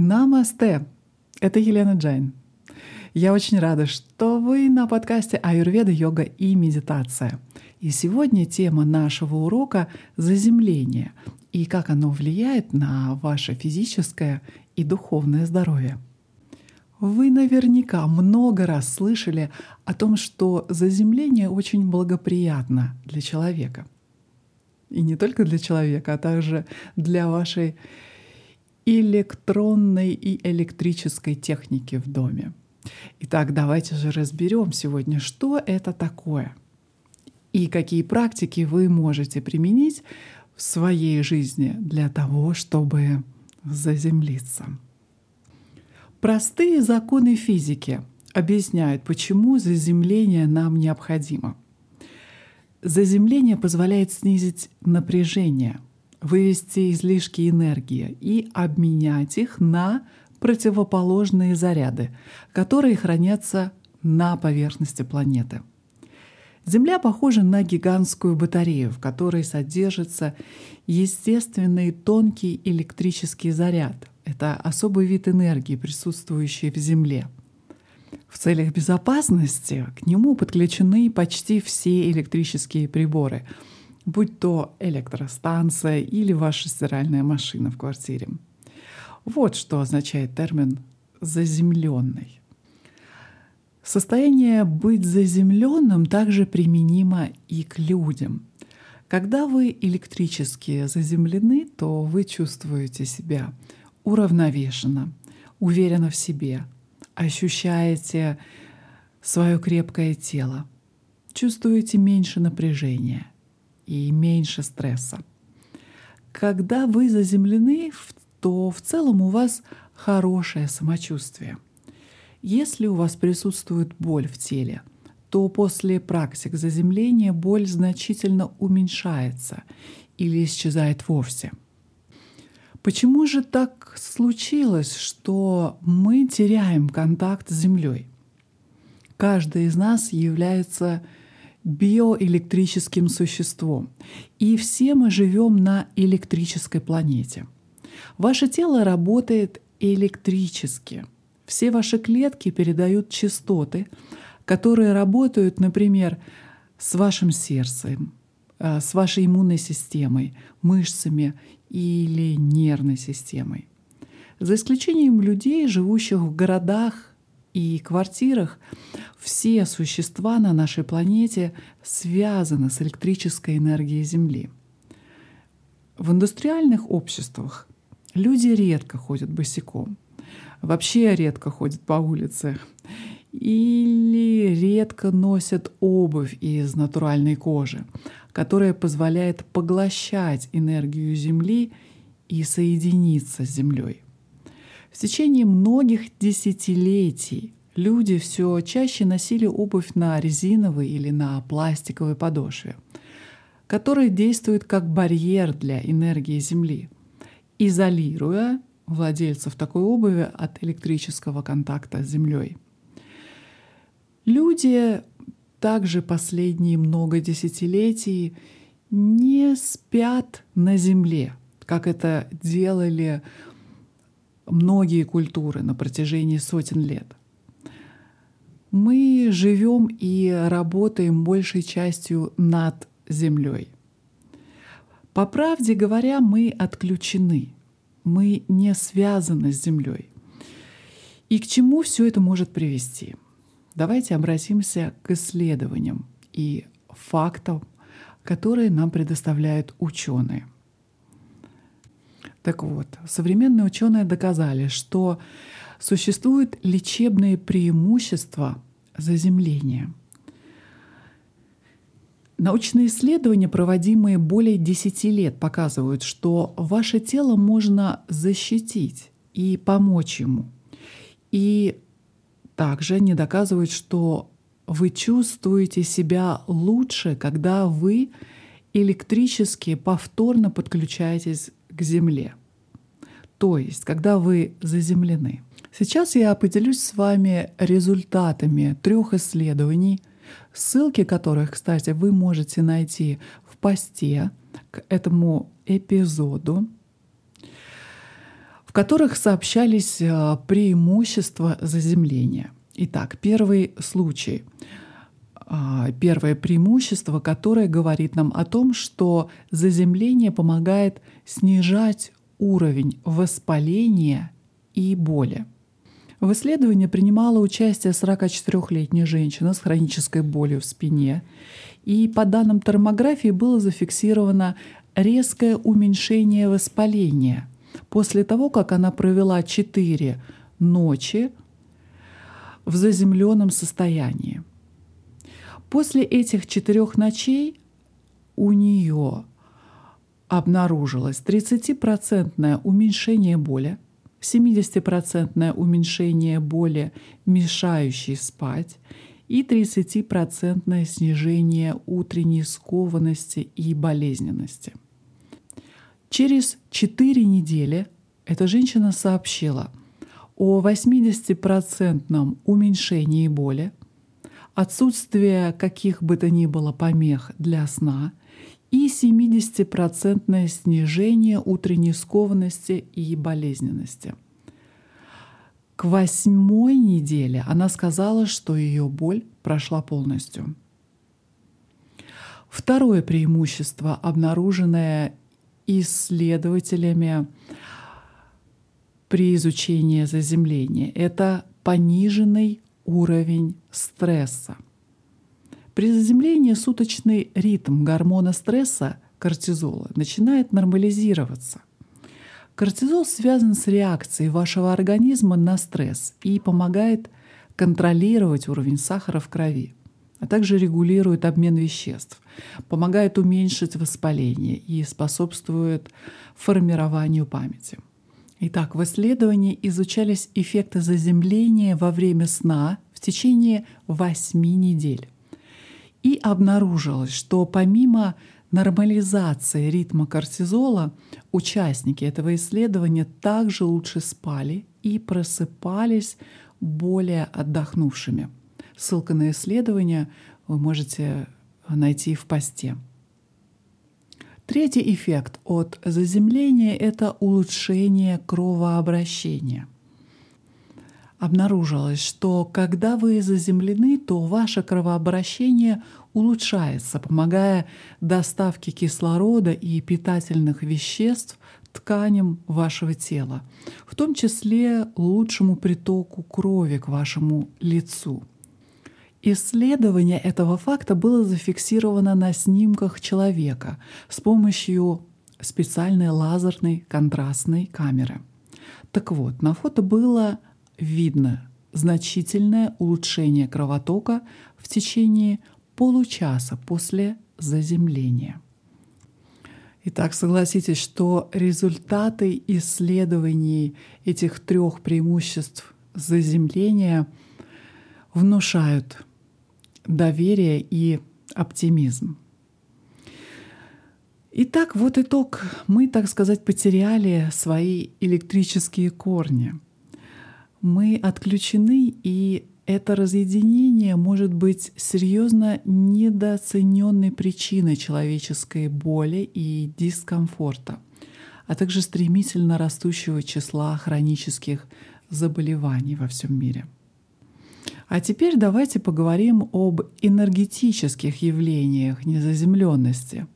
Намасте! Это Елена Джайн. Я очень рада, что вы на подкасте Аюрведа, йога и медитация. И сегодня тема нашего урока — заземление и как оно влияет на ваше физическое и духовное здоровье. Вы наверняка много раз слышали о том, что заземление очень благоприятно для человека. И не только для человека, а также для вашей электронной и электрической техники в доме. Итак, давайте же разберем сегодня, что это такое и какие практики вы можете применить в своей жизни для того, чтобы заземлиться. Простые законы физики объясняют, почему заземление нам необходимо. Заземление позволяет снизить напряжение, вывести излишки энергии и обменять их на противоположные заряды, которые хранятся на поверхности планеты. Земля похожа на гигантскую батарею, в которой содержится естественный тонкий электрический заряд. Это особый вид энергии, присутствующий в Земле. В целях безопасности к нему подключены почти все электрические приборы — будь то электростанция или ваша стиральная машина в квартире. Вот что означает термин «заземленный». Состояние быть заземленным также применимо и к людям. Когда вы электрически заземлены, то вы чувствуете себя уравновешенно, уверенно в себе, ощущаете свое крепкое тело, чувствуете меньше напряжения — и меньше стресса. Когда вы заземлены, то в целом у вас хорошее самочувствие. Если у вас присутствует боль в теле, то после практик заземления боль значительно уменьшается или исчезает вовсе. Почему же так случилось, что мы теряем контакт с Землей? Каждый из нас является биоэлектрическим существом. И все мы живем на электрической планете. Ваше тело работает электрически. Все ваши клетки передают частоты, которые работают, например, с вашим сердцем, э, с вашей иммунной системой, мышцами или нервной системой. За исключением людей, живущих в городах и квартирах, все существа на нашей планете связаны с электрической энергией Земли. В индустриальных обществах люди редко ходят босиком, вообще редко ходят по улице или редко носят обувь из натуральной кожи, которая позволяет поглощать энергию Земли и соединиться с Землей. В течение многих десятилетий люди все чаще носили обувь на резиновой или на пластиковой подошве, которая действует как барьер для энергии Земли, изолируя владельцев такой обуви от электрического контакта с Землей. Люди также последние много десятилетий не спят на Земле, как это делали многие культуры на протяжении сотен лет. Мы живем и работаем большей частью над землей. По правде говоря, мы отключены, мы не связаны с землей. И к чему все это может привести? Давайте обратимся к исследованиям и фактам, которые нам предоставляют ученые. Так вот, современные ученые доказали, что существуют лечебные преимущества заземления. Научные исследования, проводимые более 10 лет, показывают, что ваше тело можно защитить и помочь ему. И также они доказывают, что вы чувствуете себя лучше, когда вы электрически повторно подключаетесь к Земле. То есть, когда вы заземлены. Сейчас я поделюсь с вами результатами трех исследований, ссылки которых, кстати, вы можете найти в посте к этому эпизоду, в которых сообщались э, преимущества заземления. Итак, первый случай – а, первое преимущество, которое говорит нам о том, что заземление помогает снижать уровень воспаления и боли. В исследовании принимала участие 44-летняя женщина с хронической болью в спине, и по данным термографии было зафиксировано резкое уменьшение воспаления после того, как она провела 4 ночи в заземленном состоянии. После этих четырех ночей у нее обнаружилось 30% уменьшение боли, 70% уменьшение боли, мешающей спать, и 30% снижение утренней скованности и болезненности. Через 4 недели эта женщина сообщила о 80% уменьшении боли, отсутствие каких бы то ни было помех для сна и 70% снижение утренней скованности и болезненности. К восьмой неделе она сказала, что ее боль прошла полностью. Второе преимущество, обнаруженное исследователями при изучении заземления, это пониженный уровень стресса. При заземлении суточный ритм гормона стресса кортизола начинает нормализироваться. Кортизол связан с реакцией вашего организма на стресс и помогает контролировать уровень сахара в крови, а также регулирует обмен веществ, помогает уменьшить воспаление и способствует формированию памяти. Итак, в исследовании изучались эффекты заземления во время сна в течение 8 недель. И обнаружилось, что помимо нормализации ритма кортизола, участники этого исследования также лучше спали и просыпались более отдохнувшими. Ссылка на исследование вы можете найти в посте. Третий эффект от заземления — это улучшение кровообращения. Обнаружилось, что когда вы заземлены, то ваше кровообращение улучшается, помогая доставке кислорода и питательных веществ тканям вашего тела, в том числе лучшему притоку крови к вашему лицу — Исследование этого факта было зафиксировано на снимках человека с помощью специальной лазерной контрастной камеры. Так вот, на фото было видно значительное улучшение кровотока в течение получаса после заземления. Итак, согласитесь, что результаты исследований этих трех преимуществ заземления внушают доверие и оптимизм. Итак, вот итог. Мы, так сказать, потеряли свои электрические корни. Мы отключены, и это разъединение может быть серьезно недооцененной причиной человеческой боли и дискомфорта, а также стремительно растущего числа хронических заболеваний во всем мире — а теперь давайте поговорим об энергетических явлениях незаземленности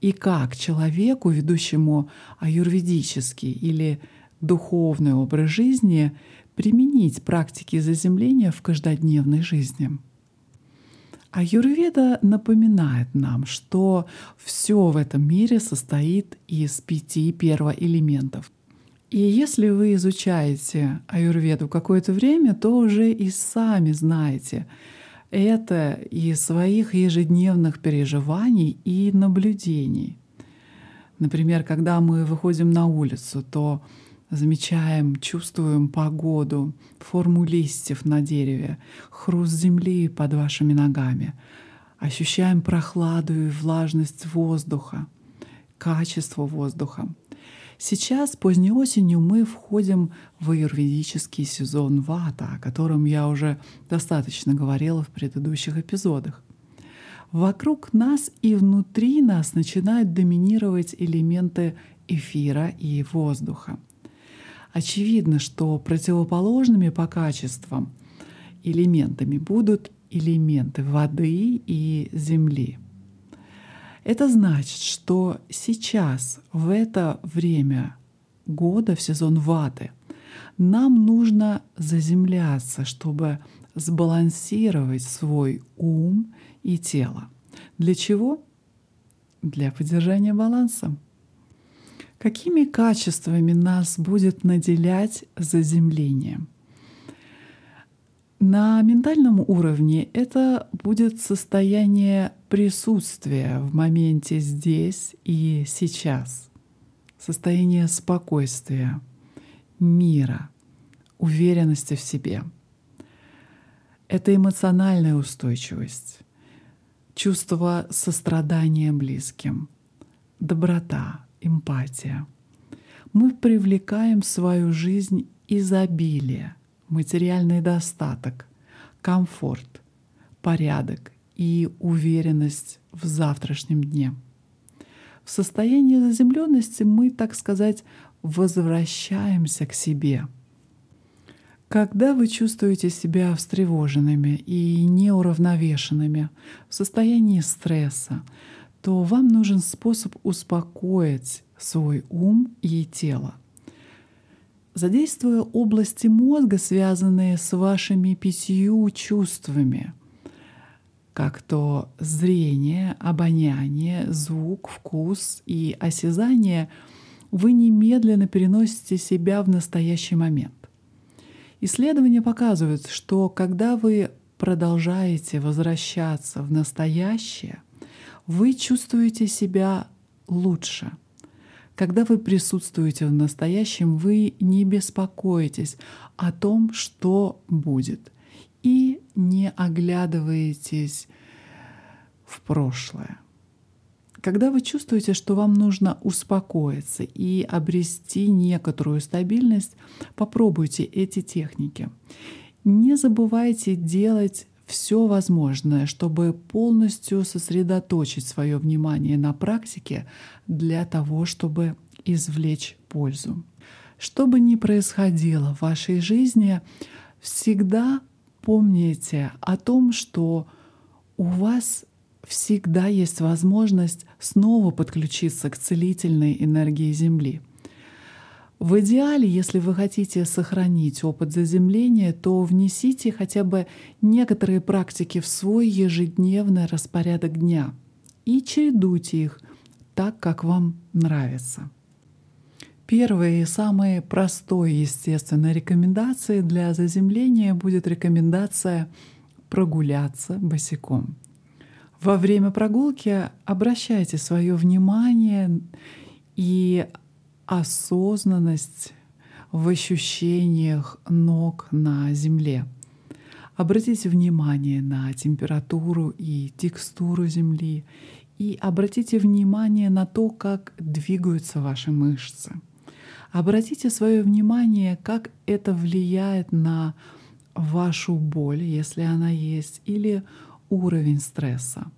и как человеку, ведущему аюрведический или духовный образ жизни, применить практики заземления в каждодневной жизни. Аюрведа напоминает нам, что все в этом мире состоит из пяти первоэлементов и если вы изучаете аюрведу какое-то время, то уже и сами знаете это из своих ежедневных переживаний и наблюдений. Например, когда мы выходим на улицу, то замечаем, чувствуем погоду, форму листьев на дереве, хруст земли под вашими ногами, ощущаем прохладу и влажность воздуха, качество воздуха. Сейчас, поздней осенью, мы входим в аюрведический сезон вата, о котором я уже достаточно говорила в предыдущих эпизодах. Вокруг нас и внутри нас начинают доминировать элементы эфира и воздуха. Очевидно, что противоположными по качествам элементами будут элементы воды и земли. Это значит, что сейчас, в это время года, в сезон ваты, нам нужно заземляться, чтобы сбалансировать свой ум и тело. Для чего? Для поддержания баланса. Какими качествами нас будет наделять заземление? На ментальном уровне это будет состояние присутствия в моменте здесь и сейчас, состояние спокойствия, мира, уверенности в себе. Это эмоциональная устойчивость, чувство сострадания близким, доброта, эмпатия. Мы привлекаем в свою жизнь изобилие, материальный достаток, комфорт, порядок и уверенность в завтрашнем дне. В состоянии заземленности мы, так сказать, возвращаемся к себе. Когда вы чувствуете себя встревоженными и неуравновешенными, в состоянии стресса, то вам нужен способ успокоить свой ум и тело. Задействуя области мозга, связанные с вашими пятью чувствами, как то зрение, обоняние, звук, вкус и осязание, вы немедленно переносите себя в настоящий момент. Исследования показывают, что когда вы продолжаете возвращаться в настоящее – вы чувствуете себя лучше. Когда вы присутствуете в настоящем, вы не беспокоитесь о том, что будет, и не оглядываетесь в прошлое. Когда вы чувствуете, что вам нужно успокоиться и обрести некоторую стабильность, попробуйте эти техники. Не забывайте делать все возможное, чтобы полностью сосредоточить свое внимание на практике для того, чтобы извлечь пользу. Что бы ни происходило в вашей жизни, всегда помните о том, что у вас всегда есть возможность снова подключиться к целительной энергии Земли — в идеале, если вы хотите сохранить опыт заземления, то внесите хотя бы некоторые практики в свой ежедневный распорядок дня и чередуйте их так, как вам нравится. Первой и самой простой, естественной рекомендацией для заземления будет рекомендация прогуляться босиком. Во время прогулки обращайте свое внимание и осознанность в ощущениях ног на земле. Обратите внимание на температуру и текстуру земли и обратите внимание на то, как двигаются ваши мышцы. Обратите свое внимание, как это влияет на вашу боль, если она есть, или уровень стресса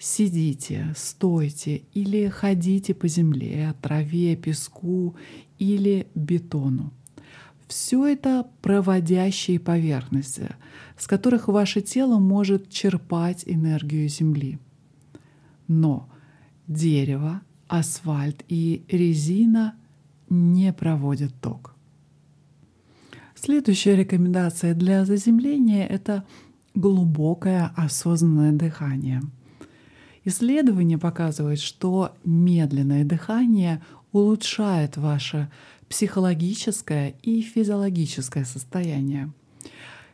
сидите, стойте или ходите по земле, траве, песку или бетону. Все это проводящие поверхности, с которых ваше тело может черпать энергию Земли. Но дерево, асфальт и резина не проводят ток. Следующая рекомендация для заземления — это глубокое осознанное дыхание — Исследования показывают, что медленное дыхание улучшает ваше психологическое и физиологическое состояние.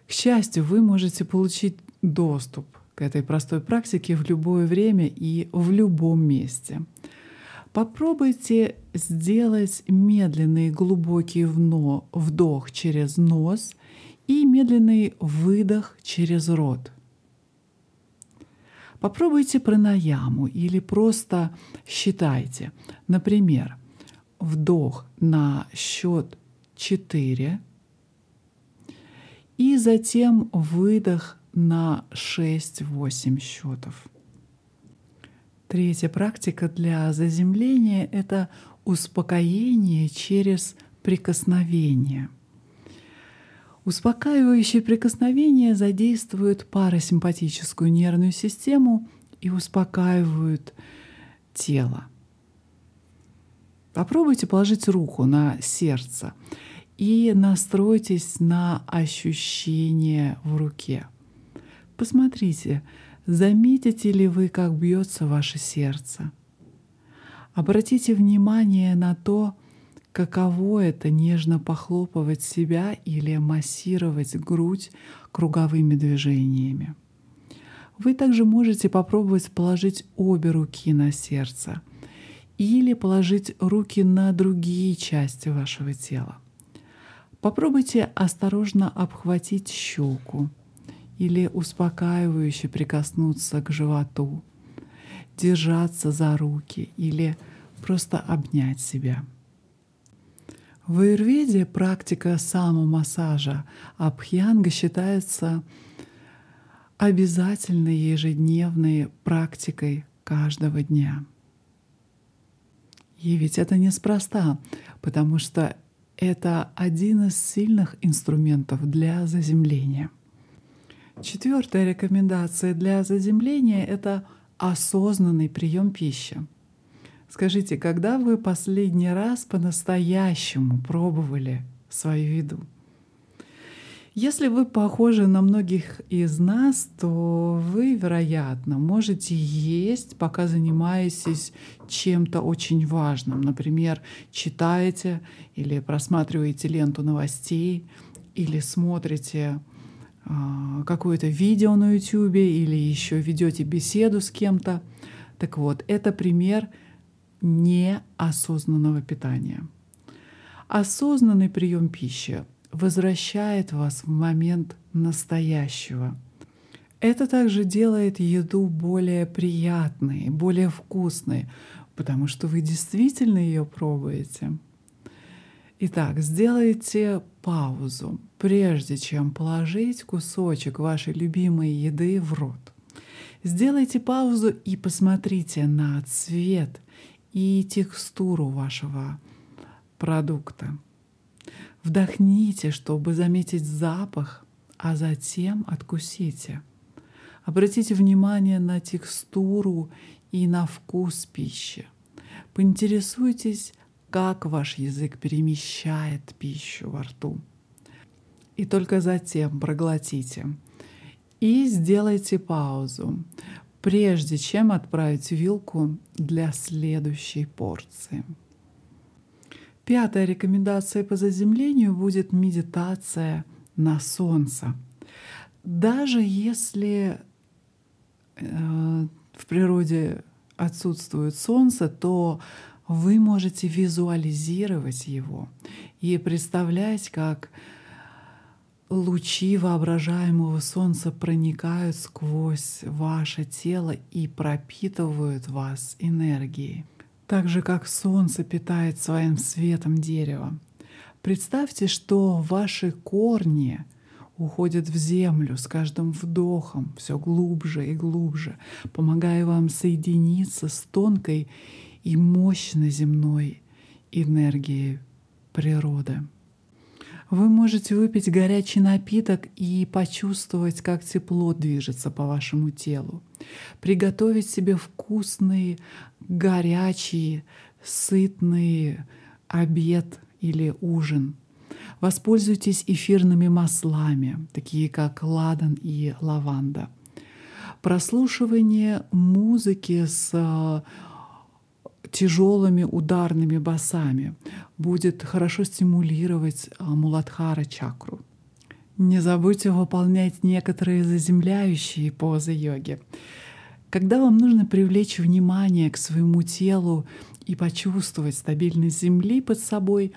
К счастью, вы можете получить доступ к этой простой практике в любое время и в любом месте. Попробуйте сделать медленный глубокий вдох через нос и медленный выдох через рот. Попробуйте пранаяму или просто считайте. Например, вдох на счет 4 и затем выдох на 6-8 счетов. Третья практика для заземления — это успокоение через прикосновения. Успокаивающие прикосновения задействуют парасимпатическую нервную систему и успокаивают тело. Попробуйте положить руку на сердце и настройтесь на ощущение в руке. Посмотрите, заметите ли вы, как бьется ваше сердце. Обратите внимание на то, каково это нежно похлопывать себя или массировать грудь круговыми движениями. Вы также можете попробовать положить обе руки на сердце или положить руки на другие части вашего тела. Попробуйте осторожно обхватить щеку или успокаивающе прикоснуться к животу, держаться за руки или просто обнять себя. В аюрведе практика самомассажа абхьянга считается обязательной ежедневной практикой каждого дня. И ведь это неспроста, потому что это один из сильных инструментов для заземления. Четвертая рекомендация для заземления — это осознанный прием пищи. Скажите, когда вы последний раз по-настоящему пробовали свою еду? Если вы похожи на многих из нас, то вы, вероятно, можете есть, пока занимаетесь чем-то очень важным. Например, читаете или просматриваете ленту новостей, или смотрите э, какое-то видео на YouTube, или еще ведете беседу с кем-то. Так вот, это пример неосознанного питания. Осознанный прием пищи возвращает вас в момент настоящего. Это также делает еду более приятной, более вкусной, потому что вы действительно ее пробуете. Итак, сделайте паузу, прежде чем положить кусочек вашей любимой еды в рот. Сделайте паузу и посмотрите на цвет и текстуру вашего продукта. Вдохните, чтобы заметить запах, а затем откусите. Обратите внимание на текстуру и на вкус пищи. Поинтересуйтесь, как ваш язык перемещает пищу во рту. И только затем проглотите. И сделайте паузу, прежде чем отправить вилку для следующей порции. Пятая рекомендация по заземлению будет медитация на солнце. Даже если э, в природе отсутствует солнце, то вы можете визуализировать его и представлять, как лучи воображаемого солнца проникают сквозь ваше тело и пропитывают вас энергией так же как солнце питает своим светом дерево. Представьте, что ваши корни уходят в землю с каждым вдохом все глубже и глубже, помогая вам соединиться с тонкой и мощной земной энергией природы. Вы можете выпить горячий напиток и почувствовать, как тепло движется по вашему телу. Приготовить себе вкусный, горячий, сытный обед или ужин. Воспользуйтесь эфирными маслами, такие как ладан и лаванда. Прослушивание музыки с тяжелыми ударными басами будет хорошо стимулировать а, Муладхара чакру. Не забудьте выполнять некоторые заземляющие позы йоги. Когда вам нужно привлечь внимание к своему телу и почувствовать стабильность Земли под собой,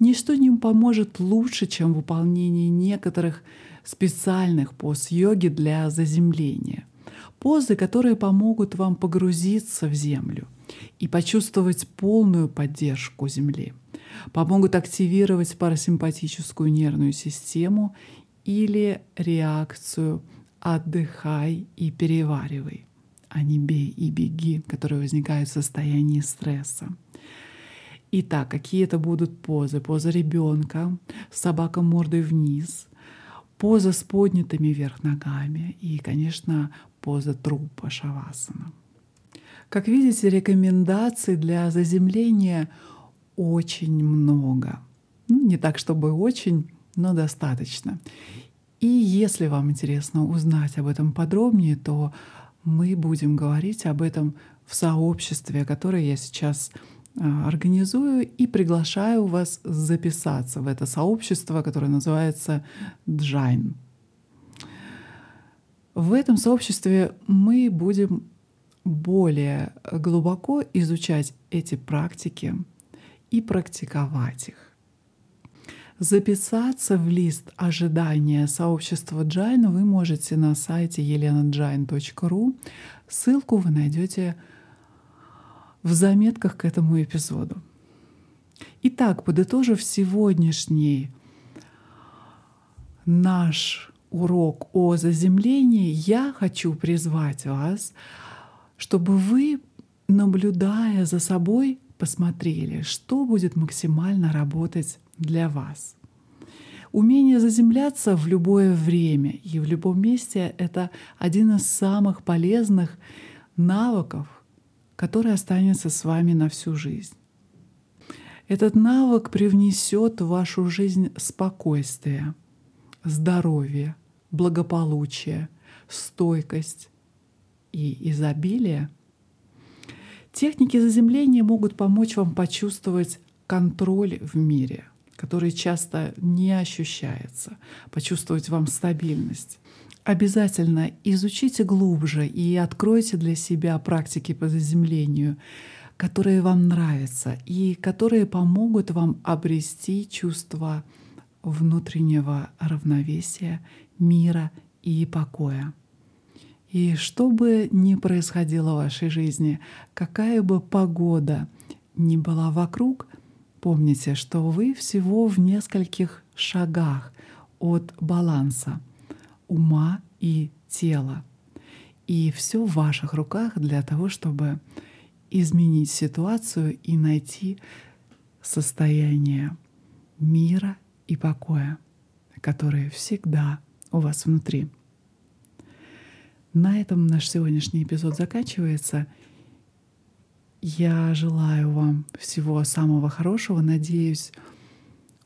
ничто не поможет лучше, чем выполнение некоторых специальных поз йоги для заземления. Позы, которые помогут вам погрузиться в Землю — и почувствовать полную поддержку Земли. Помогут активировать парасимпатическую нервную систему или реакцию «отдыхай и переваривай», а не «бей и беги», которые возникают в состоянии стресса. Итак, какие это будут позы? Поза ребенка, собака мордой вниз, поза с поднятыми вверх ногами и, конечно, поза трупа шавасана. Как видите, рекомендаций для заземления очень много. Ну, не так, чтобы очень, но достаточно. И если вам интересно узнать об этом подробнее, то мы будем говорить об этом в сообществе, которое я сейчас а, организую и приглашаю вас записаться в это сообщество, которое называется Джайн. В этом сообществе мы будем более глубоко изучать эти практики и практиковать их. Записаться в лист ожидания сообщества Джайн вы можете на сайте elenajain.ru. Ссылку вы найдете в заметках к этому эпизоду. Итак, подытожив сегодняшний наш урок о заземлении, я хочу призвать вас, чтобы вы, наблюдая за собой, посмотрели, что будет максимально работать для вас. Умение заземляться в любое время и в любом месте — это один из самых полезных навыков, который останется с вами на всю жизнь. Этот навык привнесет в вашу жизнь спокойствие, здоровье, благополучие, стойкость и изобилие. Техники заземления могут помочь вам почувствовать контроль в мире, который часто не ощущается, почувствовать вам стабильность. Обязательно изучите глубже и откройте для себя практики по заземлению, которые вам нравятся и которые помогут вам обрести чувство внутреннего равновесия, мира и покоя. И что бы ни происходило в вашей жизни, какая бы погода ни была вокруг, помните, что вы всего в нескольких шагах от баланса — ума и тела. И все в ваших руках для того, чтобы изменить ситуацию и найти состояние мира и покоя, которое всегда у вас внутри. На этом наш сегодняшний эпизод заканчивается. Я желаю вам всего самого хорошего. Надеюсь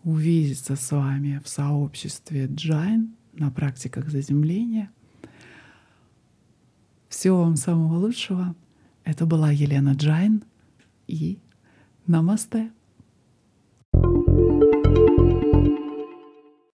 увидеться с вами в сообществе Джайн на практиках заземления. Всего вам самого лучшего. Это была Елена Джайн и Намасте.